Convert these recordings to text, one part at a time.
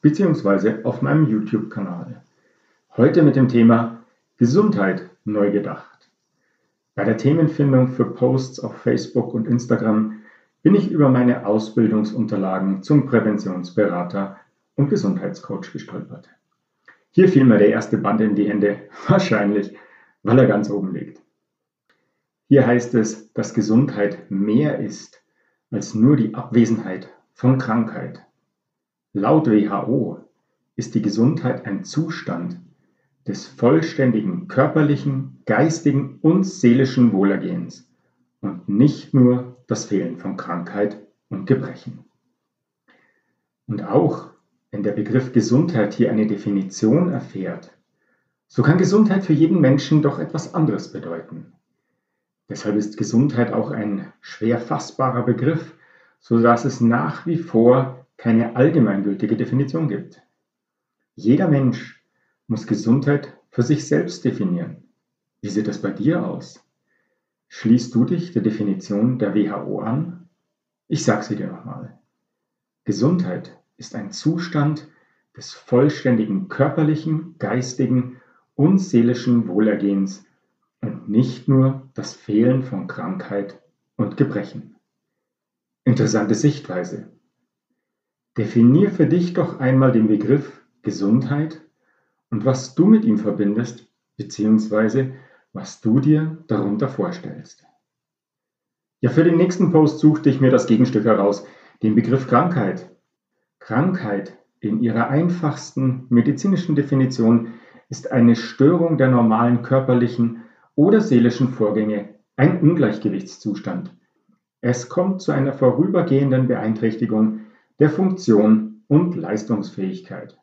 beziehungsweise auf meinem YouTube-Kanal. Heute mit dem Thema Gesundheit neu gedacht. Bei der Themenfindung für Posts auf Facebook und Instagram bin ich über meine Ausbildungsunterlagen zum Präventionsberater und Gesundheitscoach gestolpert. Hier fiel mir der erste Band in die Hände, wahrscheinlich, weil er ganz oben liegt. Hier heißt es, dass Gesundheit mehr ist als nur die Abwesenheit von Krankheit. Laut WHO ist die Gesundheit ein Zustand des vollständigen körperlichen, geistigen und seelischen Wohlergehens und nicht nur das Fehlen von Krankheit und Gebrechen. Und auch wenn der Begriff Gesundheit hier eine Definition erfährt, so kann Gesundheit für jeden Menschen doch etwas anderes bedeuten. Deshalb ist Gesundheit auch ein schwer fassbarer Begriff, so dass es nach wie vor keine allgemeingültige Definition gibt. Jeder Mensch muss Gesundheit für sich selbst definieren. Wie sieht das bei dir aus? Schließt du dich der Definition der WHO an? Ich sage sie dir nochmal. Gesundheit ist ein Zustand des vollständigen körperlichen, geistigen und seelischen Wohlergehens und nicht nur das Fehlen von Krankheit und Gebrechen. Interessante Sichtweise. Definier für dich doch einmal den Begriff Gesundheit und was du mit ihm verbindest, beziehungsweise was du dir darunter vorstellst. Ja, für den nächsten Post suchte ich mir das Gegenstück heraus, den Begriff Krankheit. Krankheit in ihrer einfachsten medizinischen Definition ist eine Störung der normalen körperlichen oder seelischen Vorgänge, ein Ungleichgewichtszustand. Es kommt zu einer vorübergehenden Beeinträchtigung der Funktion und Leistungsfähigkeit.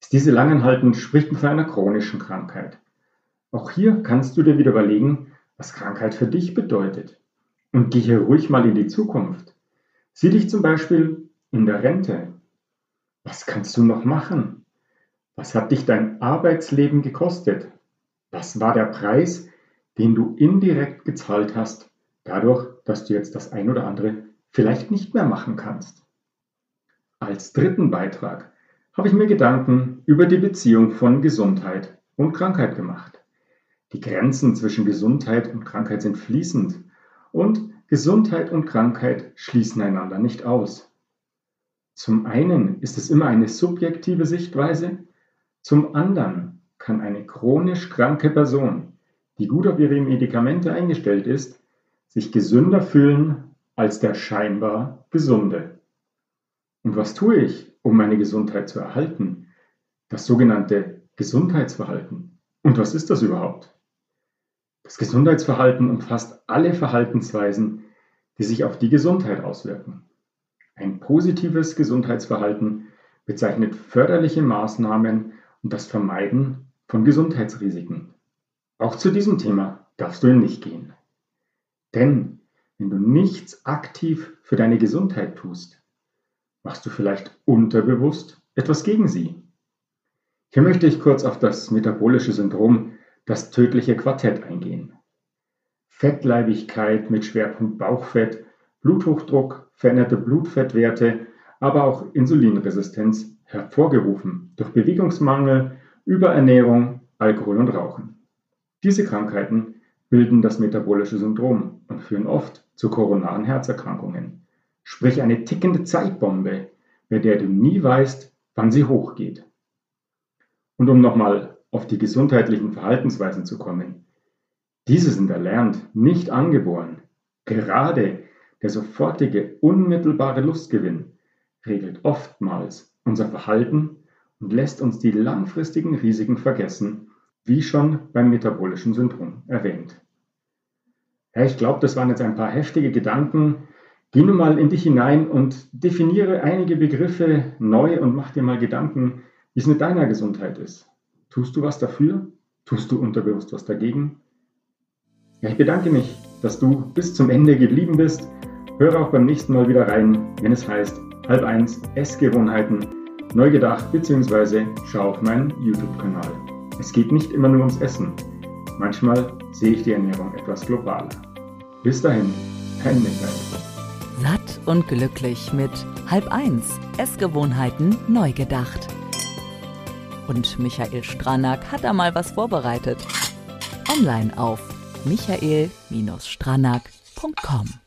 Ist diese langanhaltend, spricht man von einer chronischen Krankheit. Auch hier kannst du dir wieder überlegen, was Krankheit für dich bedeutet. Und geh hier ruhig mal in die Zukunft. Sieh dich zum Beispiel in der Rente. Was kannst du noch machen? Was hat dich dein Arbeitsleben gekostet? Was war der Preis, den du indirekt gezahlt hast, dadurch, dass du jetzt das ein oder andere vielleicht nicht mehr machen kannst? Als dritten Beitrag habe ich mir Gedanken über die Beziehung von Gesundheit und Krankheit gemacht. Die Grenzen zwischen Gesundheit und Krankheit sind fließend und Gesundheit und Krankheit schließen einander nicht aus. Zum einen ist es immer eine subjektive Sichtweise, zum anderen kann eine chronisch kranke Person, die gut auf ihre Medikamente eingestellt ist, sich gesünder fühlen als der scheinbar Gesunde. Und was tue ich, um meine Gesundheit zu erhalten? Das sogenannte Gesundheitsverhalten. Und was ist das überhaupt? Das Gesundheitsverhalten umfasst alle Verhaltensweisen, die sich auf die Gesundheit auswirken. Ein positives Gesundheitsverhalten bezeichnet förderliche Maßnahmen und das Vermeiden von Gesundheitsrisiken. Auch zu diesem Thema darfst du nicht gehen. Denn wenn du nichts aktiv für deine Gesundheit tust, machst du vielleicht unterbewusst etwas gegen sie. Hier möchte ich kurz auf das metabolische Syndrom, das tödliche Quartett eingehen. Fettleibigkeit mit Schwerpunkt Bauchfett, Bluthochdruck, veränderte Blutfettwerte, aber auch Insulinresistenz hervorgerufen durch Bewegungsmangel, Überernährung, Alkohol und Rauchen. Diese Krankheiten bilden das metabolische Syndrom und führen oft zu koronaren Herzerkrankungen, sprich eine tickende Zeitbombe, bei der du nie weißt, wann sie hochgeht. Und um nochmal auf die gesundheitlichen Verhaltensweisen zu kommen, diese sind erlernt, nicht angeboren. Gerade der sofortige, unmittelbare Lustgewinn regelt oftmals unser Verhalten und lässt uns die langfristigen Risiken vergessen, wie schon beim metabolischen Syndrom erwähnt. Ja, ich glaube, das waren jetzt ein paar heftige Gedanken. Geh nun mal in dich hinein und definiere einige Begriffe neu und mach dir mal Gedanken, wie es mit deiner Gesundheit ist. Tust du was dafür? Tust du unterbewusst was dagegen? Ja, ich bedanke mich, dass du bis zum Ende geblieben bist. Höre auch beim nächsten Mal wieder rein, wenn es heißt halb eins Essgewohnheiten neu gedacht bzw. schau auf meinen YouTube-Kanal. Es geht nicht immer nur ums Essen. Manchmal sehe ich die Ernährung etwas globaler. Bis dahin, dein Michael. Satt und glücklich mit halb eins Essgewohnheiten neu gedacht. Und Michael Stranack hat da mal was vorbereitet. Online auf michael-stranack.com